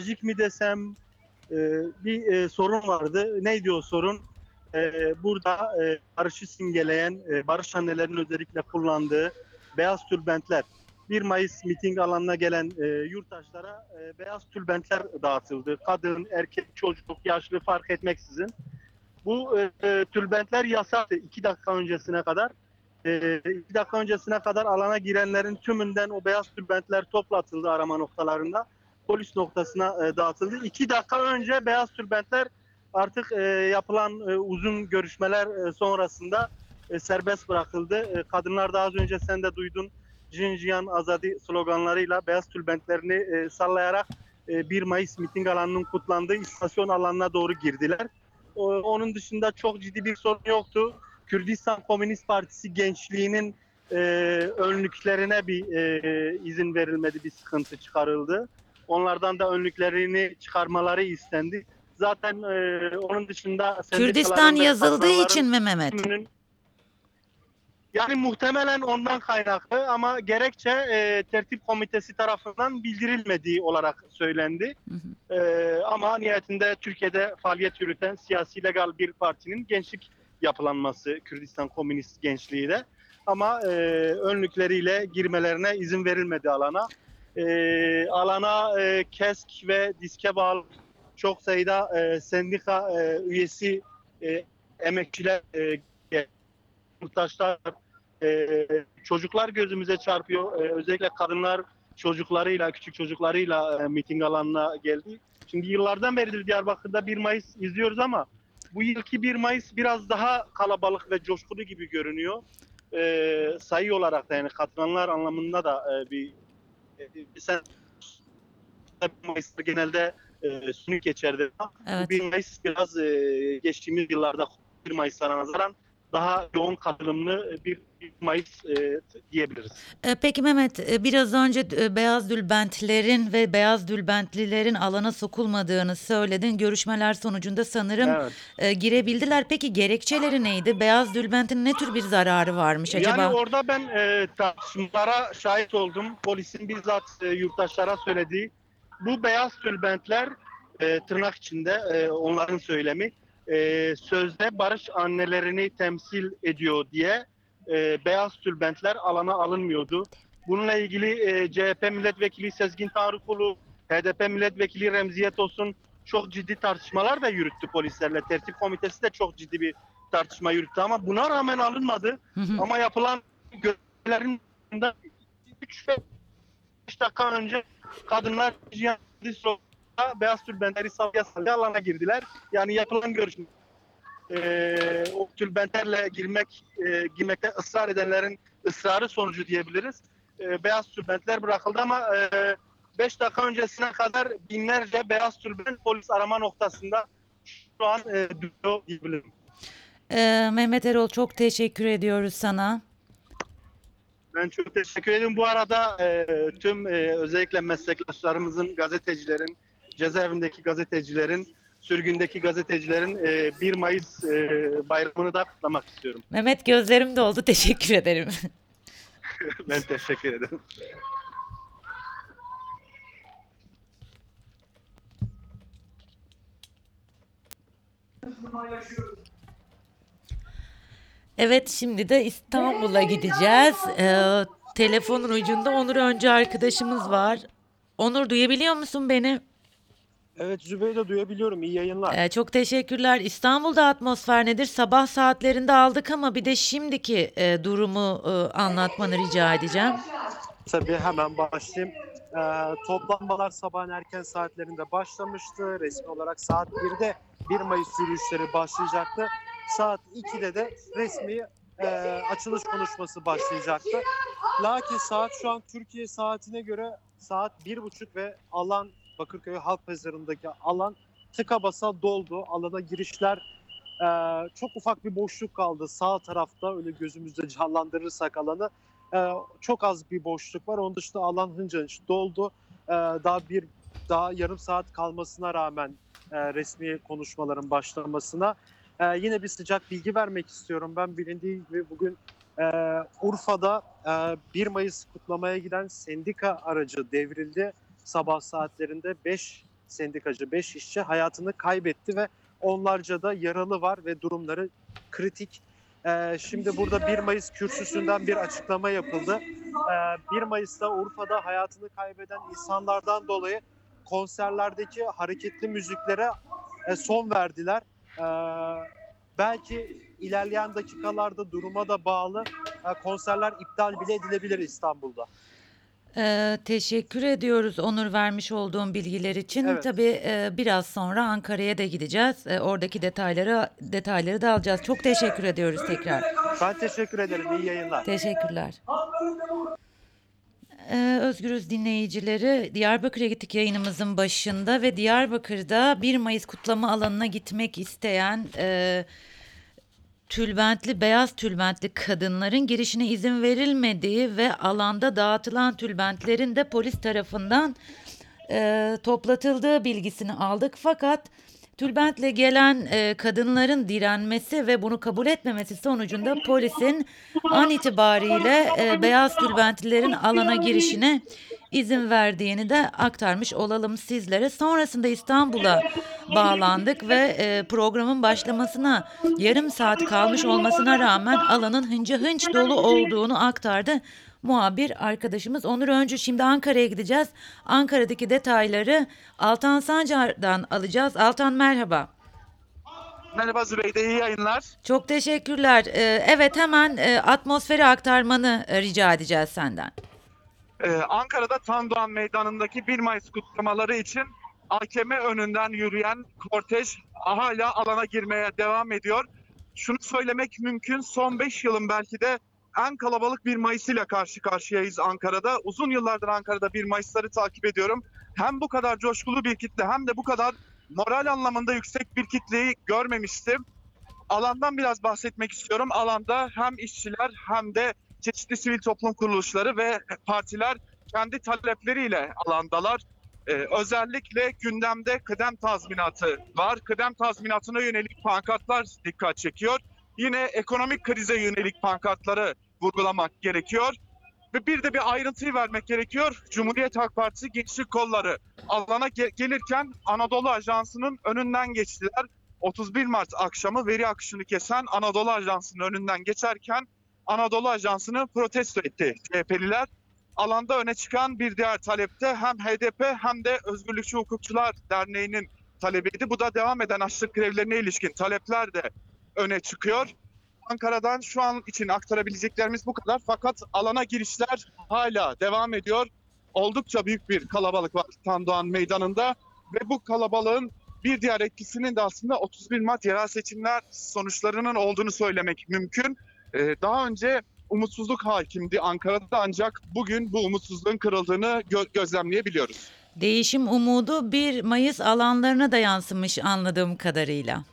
trajik mi desem e, bir e, sorun vardı. Neydi o sorun? E, burada e, barışı simgeleyen, e, barış annelerin özellikle kullandığı beyaz tülbentler. 1 Mayıs miting alanına gelen e, yurttaşlara e, beyaz tülbentler dağıtıldı. Kadın, erkek, çocuk, yaşlı fark etmeksizin. Bu e, e, tülbentler yasaktı 2 dakika öncesine kadar. 2 dakika öncesine kadar alana girenlerin tümünden o beyaz tülbentler toplatıldı arama noktalarında. Polis noktasına e, dağıtıldı. 2 dakika önce beyaz tülbentler artık e, yapılan e, uzun görüşmeler e, sonrasında e, serbest bırakıldı. E, kadınlar da az önce sen de duydun. Jinjiyan Azadi sloganlarıyla beyaz tülbentlerini e, sallayarak e, 1 Mayıs miting alanının kutlandığı istasyon alanına doğru girdiler. O- onun dışında çok ciddi bir sorun yoktu. Kürdistan Komünist Partisi gençliğinin e, önlüklerine bir e, izin verilmedi, bir sıkıntı çıkarıldı. Onlardan da önlüklerini çıkarmaları istendi. Zaten e, onun dışında Kürdistan yazıldığı için mi Mehmet? yani muhtemelen ondan kaynaklı ama gerekçe e, tertip komitesi tarafından bildirilmediği olarak söylendi. Hı hı. E, ama nihayetinde Türkiye'de faaliyet yürüten siyasi legal bir partinin gençlik yapılanması Kürdistan Komünist Gençliği de. Ama e, önlükleriyle girmelerine izin verilmedi alana. E, alana e, KESK ve diske bağlı çok sayıda e, sendika e, üyesi e, emekçiler e, yurttaşlar, e, çocuklar gözümüze çarpıyor. E, özellikle kadınlar çocuklarıyla, küçük çocuklarıyla e, miting alanına geldi. Şimdi yıllardan beridir Diyarbakır'da 1 Mayıs izliyoruz ama bu yılki 1 Mayıs biraz daha kalabalık ve coşkulu gibi görünüyor. E, sayı olarak da yani katılanlar anlamında da e, bir sen 1 Mayıs'ta genelde e, sünük geçerdi. Evet. 1 Mayıs biraz e, geçtiğimiz yıllarda 1 Mayıs'lara nazaran daha yoğun katılımlı bir 1 Mayıs e, diyebiliriz. E, Peki Mehmet, e, biraz önce e, beyaz dülbentlerin ve beyaz dülbentlilerin alana sokulmadığını söyledin. Görüşmeler sonucunda sanırım Evet. e, girebildiler. Peki gerekçeleri neydi? Beyaz dülbentin ne tür bir zararı varmış acaba? Yani orada ben e, tartışmalara şahit oldum. Polisin bizzat e, yurttaşlara söylediği bu beyaz tülbentler e, tırnak içinde e, onların söylemi e, sözde barış annelerini temsil ediyor diye e, beyaz tülbentler alana alınmıyordu. Bununla ilgili e, CHP milletvekili Sezgin Tanrıkulu, HDP milletvekili Remziye Tosun çok ciddi tartışmalar da yürüttü polislerle. Tertip komitesi de çok ciddi bir tartışma yürüttü ama buna rağmen alınmadı. Hı hı. Ama yapılan görevlerin 3 ve 5 dakika önce kadınlar beyaz tülbentleri salya salya alana girdiler. Yani yapılan görüşme eee o tülbentlerle girmek eee, girmekte ısrar edenlerin ısrarı sonucu diyebiliriz. Eee, beyaz tülbentler bırakıldı ama 5 dakika öncesine kadar binlerce beyaz tülbent polis arama noktasında şu an eee duruyor diyebilirim. E, Mehmet Erol çok teşekkür ediyoruz sana. Ben çok teşekkür ederim. Bu arada e, tüm e, özellikle meslektaşlarımızın, gazetecilerin, cezaevindeki gazetecilerin, sürgündeki gazetecilerin e, 1 Mayıs e, bayramını da kutlamak istiyorum. Mehmet gözlerim doldu. Teşekkür ederim. ben teşekkür ederim. Evet şimdi de İstanbul'a gideceğiz. Ee, telefonun ucunda Onur Öncü arkadaşımız var. Onur duyabiliyor musun beni? Evet Zübeyde duyabiliyorum. İyi yayınlar. Ee, çok teşekkürler. İstanbul'da atmosfer nedir? Sabah saatlerinde aldık ama bir de şimdiki e, durumu e, anlatmanı rica edeceğim. Tabii hemen başlayayım. Ee, toplanmalar sabahın erken saatlerinde başlamıştı. Resmi olarak saat 1'de 1 Mayıs yürüyüşleri başlayacaktı. Saat 2'de de resmi e, açılış konuşması başlayacaktı. Lakin saat şu an Türkiye saatine göre saat 1.30 ve alan Bakırköy Halk Pazarı'ndaki alan tıka basa doldu. Alana girişler e, çok ufak bir boşluk kaldı sağ tarafta öyle gözümüzde canlandırırsak alanı. Ee, çok az bir boşluk var. Onun dışında alan hınca hınç doldu. Ee, daha bir daha yarım saat kalmasına rağmen e, resmi konuşmaların başlamasına e, yine bir sıcak bilgi vermek istiyorum. Ben bilindiği gibi bugün e, Urfa'da e, 1 Mayıs kutlamaya giden sendika aracı devrildi. Sabah saatlerinde 5 sendikacı 5 işçi hayatını kaybetti ve onlarca da yaralı var ve durumları kritik. Ee, şimdi burada 1 Mayıs kürsüsünden bir açıklama yapıldı. Ee, 1 Mayıs'ta Urfa'da hayatını kaybeden insanlardan dolayı konserlerdeki hareketli müziklere e, son verdiler. Ee, belki ilerleyen dakikalarda duruma da bağlı e, konserler iptal bile edilebilir İstanbul'da. Ee, teşekkür ediyoruz Onur vermiş olduğum bilgiler için. Evet. Tabii e, biraz sonra Ankara'ya da gideceğiz. E, oradaki detayları detayları da alacağız. Çok teşekkür ediyoruz tekrar. Ben teşekkür ederim. İyi yayınlar. Teşekkürler. Ee, Özgürüz dinleyicileri Diyarbakır'a gittik yayınımızın başında ve Diyarbakır'da 1 Mayıs kutlama alanına gitmek isteyen e, tülbentli beyaz tülbentli kadınların girişine izin verilmediği ve alanda dağıtılan tülbentlerin de polis tarafından e, toplatıldığı bilgisini aldık. Fakat tülbentle gelen e, kadınların direnmesi ve bunu kabul etmemesi sonucunda polisin an itibariyle e, beyaz tülbentlilerin alana girişine izin verdiğini de aktarmış olalım sizlere. Sonrasında İstanbul'a bağlandık ve e, programın başlamasına yarım saat kalmış olmasına rağmen alanın hınca hınç dolu olduğunu aktardı muhabir arkadaşımız Onur Öncü. Şimdi Ankara'ya gideceğiz. Ankara'daki detayları Altan Sancar'dan alacağız. Altan merhaba. Merhaba Zübeyde, iyi yayınlar. Çok teşekkürler. Ee, evet hemen e, atmosferi aktarmanı e, rica edeceğiz senden. Ee, Ankara'da Tandoğan Meydanı'ndaki 1 Mayıs kutlamaları için AKM önünden yürüyen kortej hala alana girmeye devam ediyor. Şunu söylemek mümkün, son 5 yılın belki de en kalabalık 1 Mayıs ile karşı karşıyayız Ankara'da. Uzun yıllardır Ankara'da 1 Mayıs'ları takip ediyorum. Hem bu kadar coşkulu bir kitle hem de bu kadar moral anlamında yüksek bir kitleyi görmemiştim. Alandan biraz bahsetmek istiyorum. Alanda hem işçiler hem de çeşitli sivil toplum kuruluşları ve partiler kendi talepleriyle alandalar. Ee, özellikle gündemde kıdem tazminatı var. Kıdem tazminatına yönelik pankartlar dikkat çekiyor. Yine ekonomik krize yönelik pankartları vurgulamak gerekiyor. Ve bir de bir ayrıntıyı vermek gerekiyor. Cumhuriyet Halk Partisi Gençlik Kolları alana ge- gelirken Anadolu Ajansı'nın önünden geçtiler. 31 Mart akşamı veri akışını kesen Anadolu Ajansı'nın önünden geçerken Anadolu Ajansı'nı protesto etti CHP'liler. Alanda öne çıkan bir diğer talepte hem HDP hem de Özgürlükçü Hukukçular Derneği'nin talebiydi. Bu da devam eden açlık grevlerine ilişkin talepler de öne çıkıyor. Ankara'dan şu an için aktarabileceklerimiz bu kadar. Fakat alana girişler hala devam ediyor. Oldukça büyük bir kalabalık var Tandoğan Meydanı'nda ve bu kalabalığın bir diğer etkisinin de aslında 31 Mart yerel seçimler sonuçlarının olduğunu söylemek mümkün. Ee, daha önce umutsuzluk hakimdi Ankara'da ancak bugün bu umutsuzluğun kırıldığını gö- gözlemleyebiliyoruz. Değişim umudu 1 Mayıs alanlarına da yansımış anladığım kadarıyla.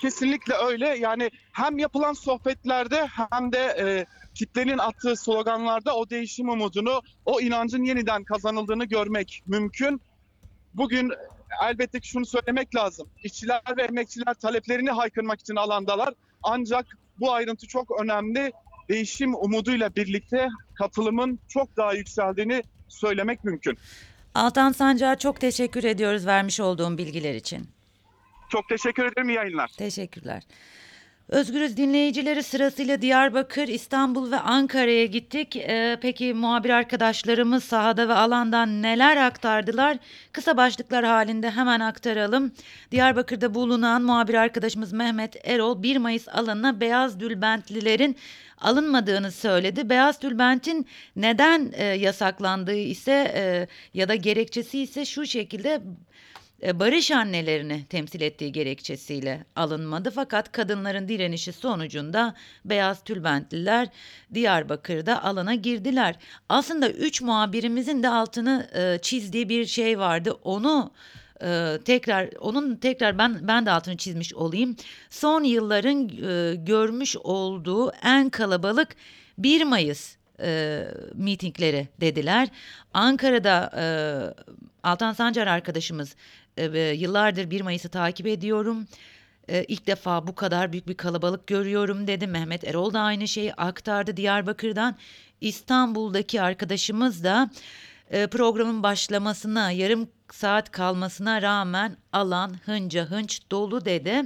Kesinlikle öyle. Yani hem yapılan sohbetlerde hem de e, kitlenin attığı sloganlarda o değişim umudunu, o inancın yeniden kazanıldığını görmek mümkün. Bugün elbette ki şunu söylemek lazım. İşçiler ve emekçiler taleplerini haykırmak için alandalar. Ancak bu ayrıntı çok önemli. Değişim umuduyla birlikte katılımın çok daha yükseldiğini söylemek mümkün. Altan Sancar çok teşekkür ediyoruz vermiş olduğum bilgiler için. Çok teşekkür ederim. İyi yayınlar. Teşekkürler. Özgürüz dinleyicileri sırasıyla Diyarbakır, İstanbul ve Ankara'ya gittik. Ee, peki muhabir arkadaşlarımız sahada ve alandan neler aktardılar? Kısa başlıklar halinde hemen aktaralım. Diyarbakır'da bulunan muhabir arkadaşımız Mehmet Erol 1 Mayıs alanına beyaz dülbentlilerin alınmadığını söyledi. Beyaz tülbentin neden e, yasaklandığı ise e, ya da gerekçesi ise şu şekilde barış annelerini temsil ettiği gerekçesiyle alınmadı. Fakat kadınların direnişi sonucunda beyaz tülbentliler Diyarbakır'da alana girdiler. Aslında üç muhabirimizin de altını e, çizdiği bir şey vardı. Onu e, tekrar onun tekrar ben ben de altını çizmiş olayım. Son yılların e, görmüş olduğu en kalabalık 1 Mayıs e, mitingleri dediler. Ankara'da e, Altan Sancar arkadaşımız e, yıllardır 1 Mayıs'ı takip ediyorum. E, ilk defa bu kadar büyük bir kalabalık görüyorum dedi. Mehmet Erol da aynı şeyi aktardı Diyarbakır'dan. İstanbul'daki arkadaşımız da e, programın başlamasına yarım saat kalmasına rağmen alan hınca hınç dolu dedi.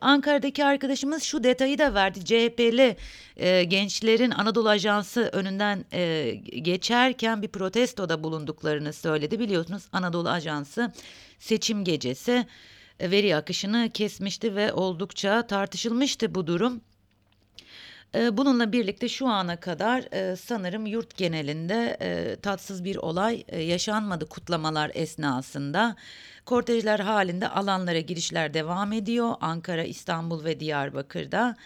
Ankara'daki arkadaşımız şu detayı da verdi. CHP'li e, gençlerin Anadolu Ajansı önünden e, geçerken bir protestoda bulunduklarını söyledi. Biliyorsunuz Anadolu Ajansı seçim gecesi e, veri akışını kesmişti ve oldukça tartışılmıştı bu durum. E, Bununla birlikte şu ana kadar e, sanırım yurt genelinde e, tatsız bir olay e, yaşanmadı kutlamalar esnasında. Kortejler halinde alanlara girişler devam ediyor. Ankara, İstanbul ve Diyarbakır'da.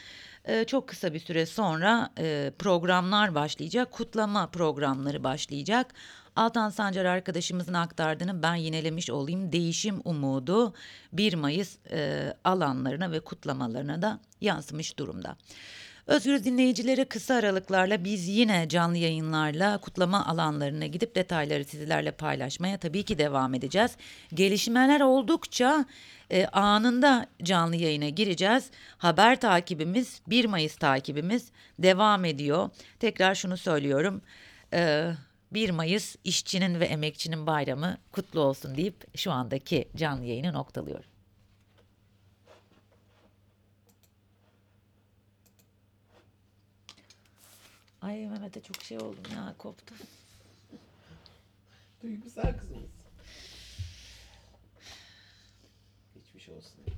Çok kısa bir süre sonra programlar başlayacak. Kutlama programları başlayacak. Altan Sancar arkadaşımızın aktardığını ben yinelemiş olayım. Değişim umudu 1 Mayıs alanlarına ve kutlamalarına da yansımış durumda. Özgür dinleyicilere kısa aralıklarla biz yine canlı yayınlarla kutlama alanlarına gidip detayları sizlerle paylaşmaya tabii ki devam edeceğiz. Gelişmeler oldukça e, anında canlı yayına gireceğiz. Haber takibimiz 1 Mayıs takibimiz devam ediyor. Tekrar şunu söylüyorum. E, 1 Mayıs işçinin ve emekçinin bayramı kutlu olsun deyip şu andaki canlı yayını noktalıyorum. Ay Mehmet'e çok şey oldum ya koptum. Duygusal kızımız. Geçmiş olsun